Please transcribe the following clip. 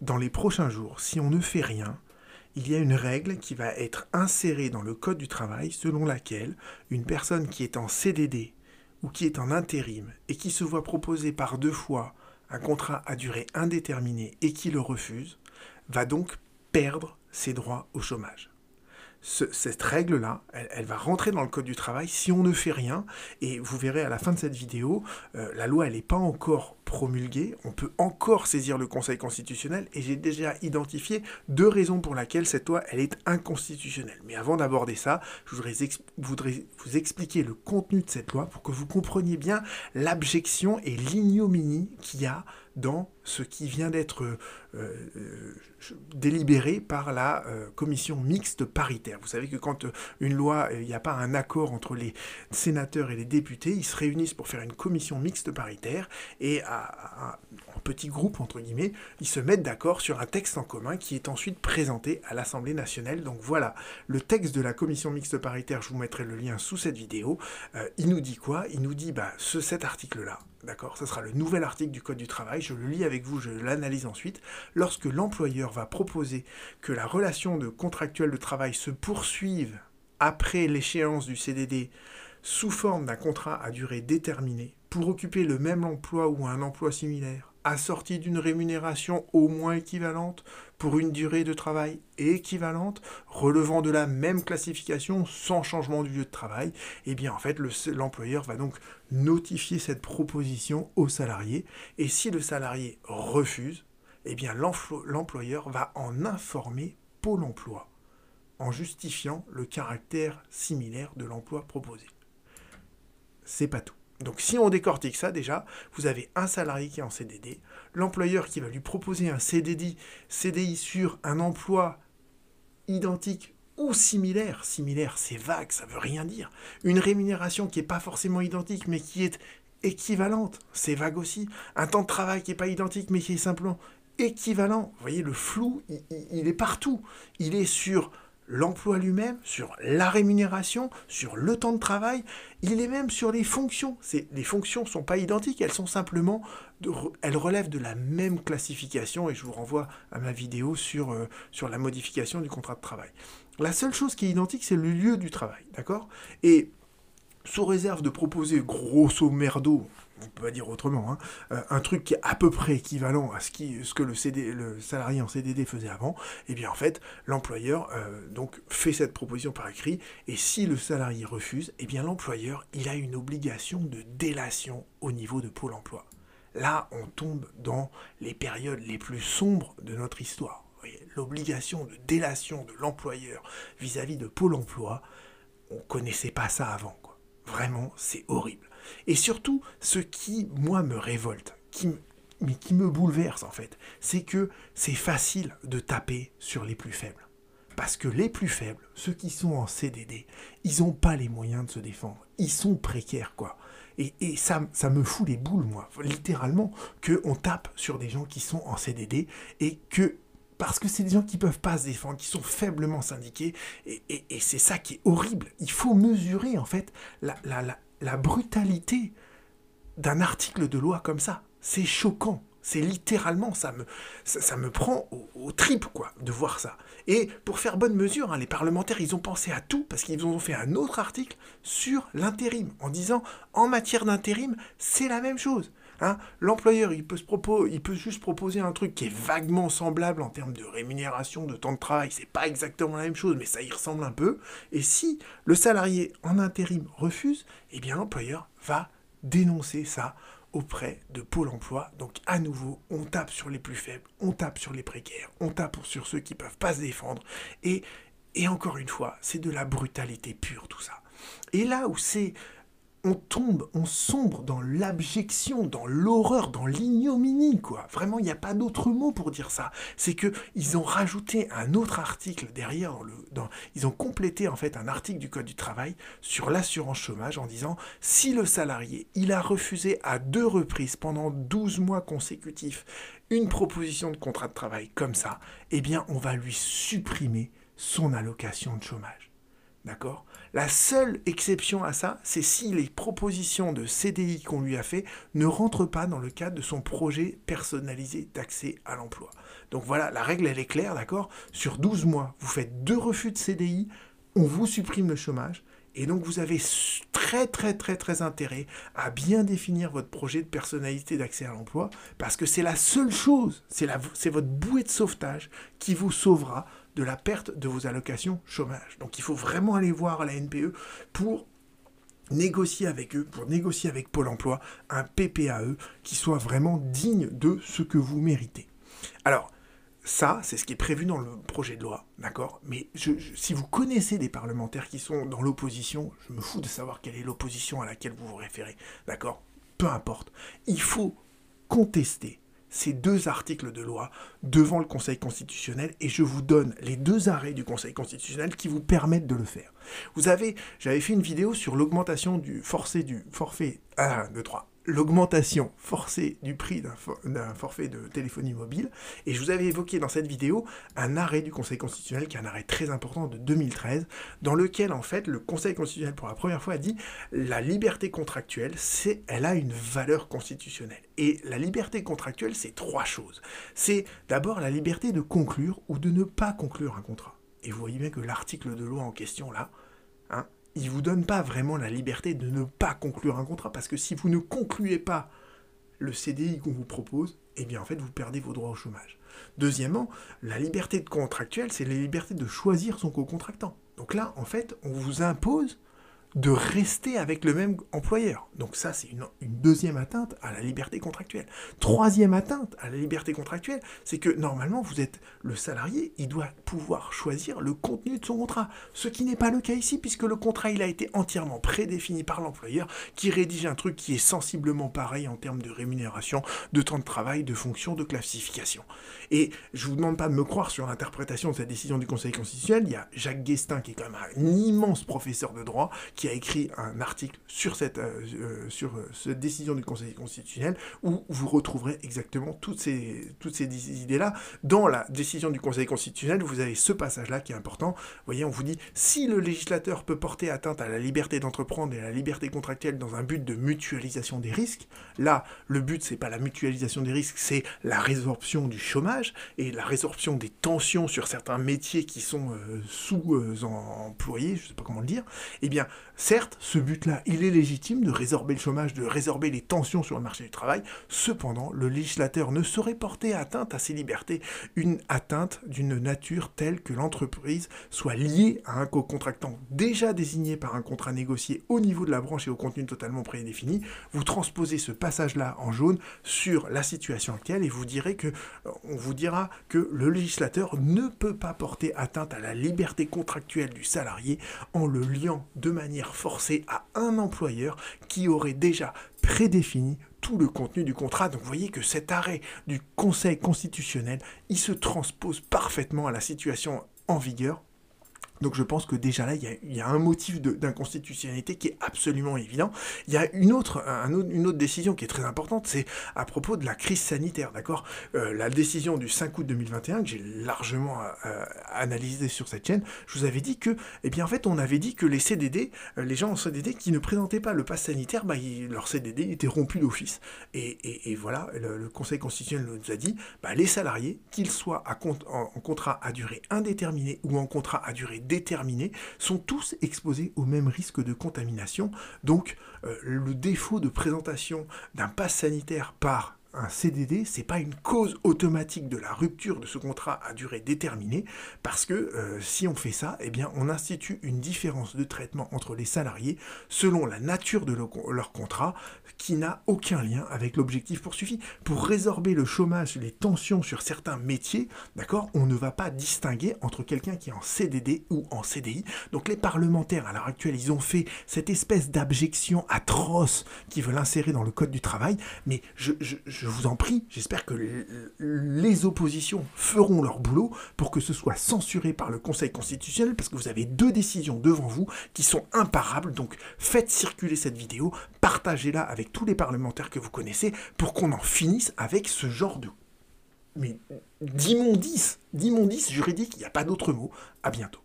dans les prochains jours, si on ne fait rien, il y a une règle qui va être insérée dans le Code du travail selon laquelle une personne qui est en CDD ou qui est en intérim et qui se voit proposer par deux fois un contrat à durée indéterminée et qui le refuse, va donc perdre ses droits au chômage cette règle-là, elle, va rentrer dans le code du travail si on ne fait rien. Et vous verrez à la fin de cette vidéo, euh, la loi, elle n'est pas encore promulguée. On peut encore saisir le Conseil constitutionnel. Et j'ai déjà identifié deux raisons pour lesquelles cette loi, est inconstitutionnelle. Mais avant d'aborder ça, je voudrais, voudrais, vous expliquer le contenu de cette loi pour que vous compreniez bien l'abjection et l'ignominie qu'il y a dans ce qui vient d'être euh, euh, délibéré par la euh, commission mixte paritaire. Vous savez que quand une loi, il n'y a pas un accord entre les sénateurs et les députés, ils se réunissent pour faire une commission mixte paritaire et à, en petit groupe, entre guillemets, ils se mettent d'accord sur un texte en commun qui est ensuite présenté à l'Assemblée nationale. Donc voilà, le texte de la commission mixte paritaire, je vous mettrai le lien sous cette vidéo, il nous dit quoi? Il nous dit bah, ce, cet article-là, D'accord? Ce sera le nouvel article du Code du travail. Je le lis avec vous, je l'analyse ensuite. Lorsque l'employeur va proposer que la relation de contractuel de travail se poursuive après l'échéance du CDD sous forme d'un contrat à durée déterminée pour occuper le même emploi ou un emploi similaire assorti d'une rémunération au moins équivalente pour une durée de travail équivalente, relevant de la même classification sans changement du lieu de travail, eh bien en fait l'employeur va donc notifier cette proposition au salarié, et si le salarié refuse, eh bien l'employeur va en informer Pôle emploi, en justifiant le caractère similaire de l'emploi proposé. C'est pas tout. Donc si on décortique ça déjà, vous avez un salarié qui est en CDD, l'employeur qui va lui proposer un CDD, CDI sur un emploi identique ou similaire. Similaire, c'est vague, ça veut rien dire. Une rémunération qui n'est pas forcément identique, mais qui est équivalente, c'est vague aussi. Un temps de travail qui n'est pas identique, mais qui est simplement équivalent. Vous voyez, le flou, il est partout. Il est sur l'emploi lui-même, sur la rémunération, sur le temps de travail, il est même sur les fonctions. Les fonctions ne sont pas identiques, elles sont simplement, elles relèvent de la même classification, et je vous renvoie à ma vidéo sur, euh, sur la modification du contrat de travail. La seule chose qui est identique, c'est le lieu du travail, d'accord? Et sous réserve de proposer grosso merdo, on peut pas dire autrement, hein, euh, un truc qui est à peu près équivalent à ce, que le, salarié en CDD faisait avant, et eh bien en fait, l'employeur euh, donc fait cette proposition par écrit, et si le salarié refuse, et eh bien l'employeur, il a une obligation de délation au niveau de Pôle emploi. Là, on tombe dans les périodes les plus sombres de notre histoire. L'obligation de délation de l'employeur vis-à-vis de Pôle emploi, on connaissait pas ça avant. Vraiment, c'est horrible. Et surtout, ce qui, moi, me révolte, qui, mais qui me bouleverse en fait, c'est que c'est facile de taper sur les plus faibles. Parce que les plus faibles, ceux qui sont en CDD, ils n'ont pas les moyens de se défendre. Ils sont précaires, quoi. Et, et ça, ça, me fout les boules, moi, littéralement, qu'on tape sur des gens qui sont en CDD et que parce que c'est des gens qui ne peuvent pas se défendre, qui sont faiblement syndiqués, et, c'est ça qui est horrible. Il faut mesurer, en fait, la, brutalité d'un article de loi comme ça. C'est choquant. C'est littéralement, ça me, prend au, trip, quoi, de voir ça. Et pour faire bonne mesure, hein, les parlementaires, ils ont pensé à tout, parce qu'ils ont fait un autre article sur l'intérim, en disant, en matière d'intérim, c'est la même chose. Hein. L'employeur, il, peut juste proposer un truc qui est vaguement semblable en termes de rémunération, de temps de travail. C'est pas exactement la même chose, mais ça y ressemble un peu. Et si le salarié en intérim refuse, eh bien l'employeur va dénoncer ça auprès de Pôle emploi. Donc à nouveau, on tape sur les plus faibles, on tape sur les précaires, on tape sur ceux qui ne peuvent pas se défendre. Et, et encore une fois, c'est de la brutalité pure tout ça. Et là où c'est on tombe, on sombre dans l'abjection, dans l'horreur, dans l'ignominie, quoi. Vraiment, il n'y a pas d'autre mot pour dire ça. C'est que ils ont rajouté un autre article derrière, ils ont complété en fait un article du Code du travail sur l'assurance chômage en disant si le salarié, il a refusé à deux reprises pendant 12 mois consécutifs une proposition de contrat de travail comme ça, eh bien, on va lui supprimer son allocation de chômage. D'accord? La seule exception à ça, c'est si les propositions de CDI qu'on lui a fait ne rentrent pas dans le cadre de son projet personnalisé d'accès à l'emploi. Donc voilà, la règle, elle est claire, d'accord? Sur 12 mois, vous faites deux refus de CDI, on vous supprime le chômage, et donc vous avez très très très très intérêt à bien définir votre projet de personnalité d'accès à l'emploi parce que c'est la seule chose, c'est votre bouée de sauvetage qui vous sauvera de la perte de vos allocations chômage. Donc il faut vraiment aller voir la NPE pour négocier avec eux, pour négocier avec Pôle Emploi un PPAE qui soit vraiment digne de ce que vous méritez. Alors, ça, c'est ce qui est prévu dans le projet de loi, d'accord? Mais si vous connaissez des parlementaires qui sont dans l'opposition, je me fous de savoir quelle est l'opposition à laquelle vous vous référez, d'accord? Peu importe. Il faut contester ces deux articles de loi devant le Conseil constitutionnel et je vous donne les deux arrêts du Conseil constitutionnel qui vous permettent de le faire. Vous avez, j'avais fait une vidéo sur l'augmentation du forcé du forfait 1, 2, 3 l'augmentation forcée du prix d'un forfait de téléphonie mobile. Et je vous avais évoqué dans cette vidéo un arrêt du Conseil constitutionnel, qui est un arrêt très important de 2013, dans lequel en fait le Conseil constitutionnel pour la première fois a dit la liberté contractuelle, c'est, elle a une valeur constitutionnelle. Et la liberté contractuelle, c'est trois choses. C'est d'abord la liberté de conclure ou de ne pas conclure un contrat. Et vous voyez bien que l'article de loi en question là, il vous donne pas vraiment la liberté de ne pas conclure un contrat, parce que si vous ne concluez pas le CDI qu'on vous propose, eh bien en fait vous perdez vos droits au chômage. Deuxièmement, la liberté contractuelle, c'est la liberté de choisir son co-contractant. Donc là, en fait, on vous impose de rester avec le même employeur. Donc ça, c'est une, deuxième atteinte à la liberté contractuelle. Troisième atteinte à la liberté contractuelle, c'est que normalement, vous êtes le salarié, il doit pouvoir choisir le contenu de son contrat. Ce qui n'est pas le cas ici, puisque le contrat, il a été entièrement prédéfini par l'employeur, qui rédige un truc qui est sensiblement pareil en termes de rémunération, de temps de travail, de fonction, de classification. Et je vous demande pas de me croire sur l'interprétation de cette décision du Conseil constitutionnel, il y a Jacques Guestin, qui est quand même un immense professeur de droit, qui a écrit un article sur cette, euh, euh, sur euh, cette décision du Conseil constitutionnel où vous retrouverez exactement toutes ces, toutes ces idées-là. Dans la décision du Conseil constitutionnel, vous avez ce passage-là qui est important. Vous voyez, on vous dit si le législateur peut porter atteinte à la liberté d'entreprendre et à la liberté contractuelle dans un but de mutualisation des risques, là, le but, c'est pas la mutualisation des risques, c'est la résorption du chômage et la résorption des tensions sur certains métiers qui sont sous-employés, je sais pas comment le dire, eh bien, Certes, ce but-là, il est légitime de résorber le chômage, de résorber les tensions sur le marché du travail. Cependant, le législateur ne saurait porter atteinte à ses libertés, une atteinte d'une nature telle que l'entreprise soit liée à un co-contractant déjà désigné par un contrat négocié au niveau de la branche et au contenu totalement prédéfini. Vous transposez ce passage-là en jaune sur la situation actuelle et vous direz que, on vous dira que le législateur ne peut pas porter atteinte à la liberté contractuelle du salarié en le liant de manière forcé à un employeur qui aurait déjà prédéfini tout le contenu du contrat. Donc vous voyez que cet arrêt du Conseil constitutionnel, il se transpose parfaitement à la situation en vigueur donc je pense que déjà là, il y a, un motif d'inconstitutionnalité qui est absolument évident. Il y a une autre, une autre décision qui est très importante, c'est à propos de la crise sanitaire, d'accord? Euh, La décision du 5 août 2021, que j'ai largement euh, analysée sur cette chaîne, je vous avais dit que, eh bien en fait, on avait dit que les CDD, euh, les gens en CDD qui ne présentaient pas le pass sanitaire, bah, leur CDD était rompu d'office. Et, voilà, le, Conseil constitutionnel nous a dit, bah, les salariés, qu'ils soient en, en contrat à durée indéterminée ou en contrat à durée déterminés sont tous exposés au même risque de contamination. Donc euh, le défaut de présentation d'un pass sanitaire par un CDD, c'est pas une cause automatique de la rupture de ce contrat à durée déterminée, parce que euh, si on fait ça, eh bien, on institue une différence de traitement entre les salariés selon la nature de leur contrat, qui n'a aucun lien avec l'objectif poursuivi. Pour résorber le chômage, les tensions sur certains métiers, d'accord, on ne va pas distinguer entre quelqu'un qui est en CDD ou en CDI. Donc les parlementaires à l'heure actuelle, ils ont fait cette espèce d'abjection atroce qu'ils veulent insérer dans le code du travail, mais je je vous en prie, j'espère que les oppositions feront leur boulot pour que ce soit censuré par le Conseil constitutionnel, parce que vous avez deux décisions devant vous qui sont imparables. Donc faites circuler cette vidéo, partagez-la avec tous les parlementaires que vous connaissez pour qu'on en finisse avec ce genre de... Mais d'immondice, d'immondice juridique, il n'y a pas d'autre mot. À bientôt.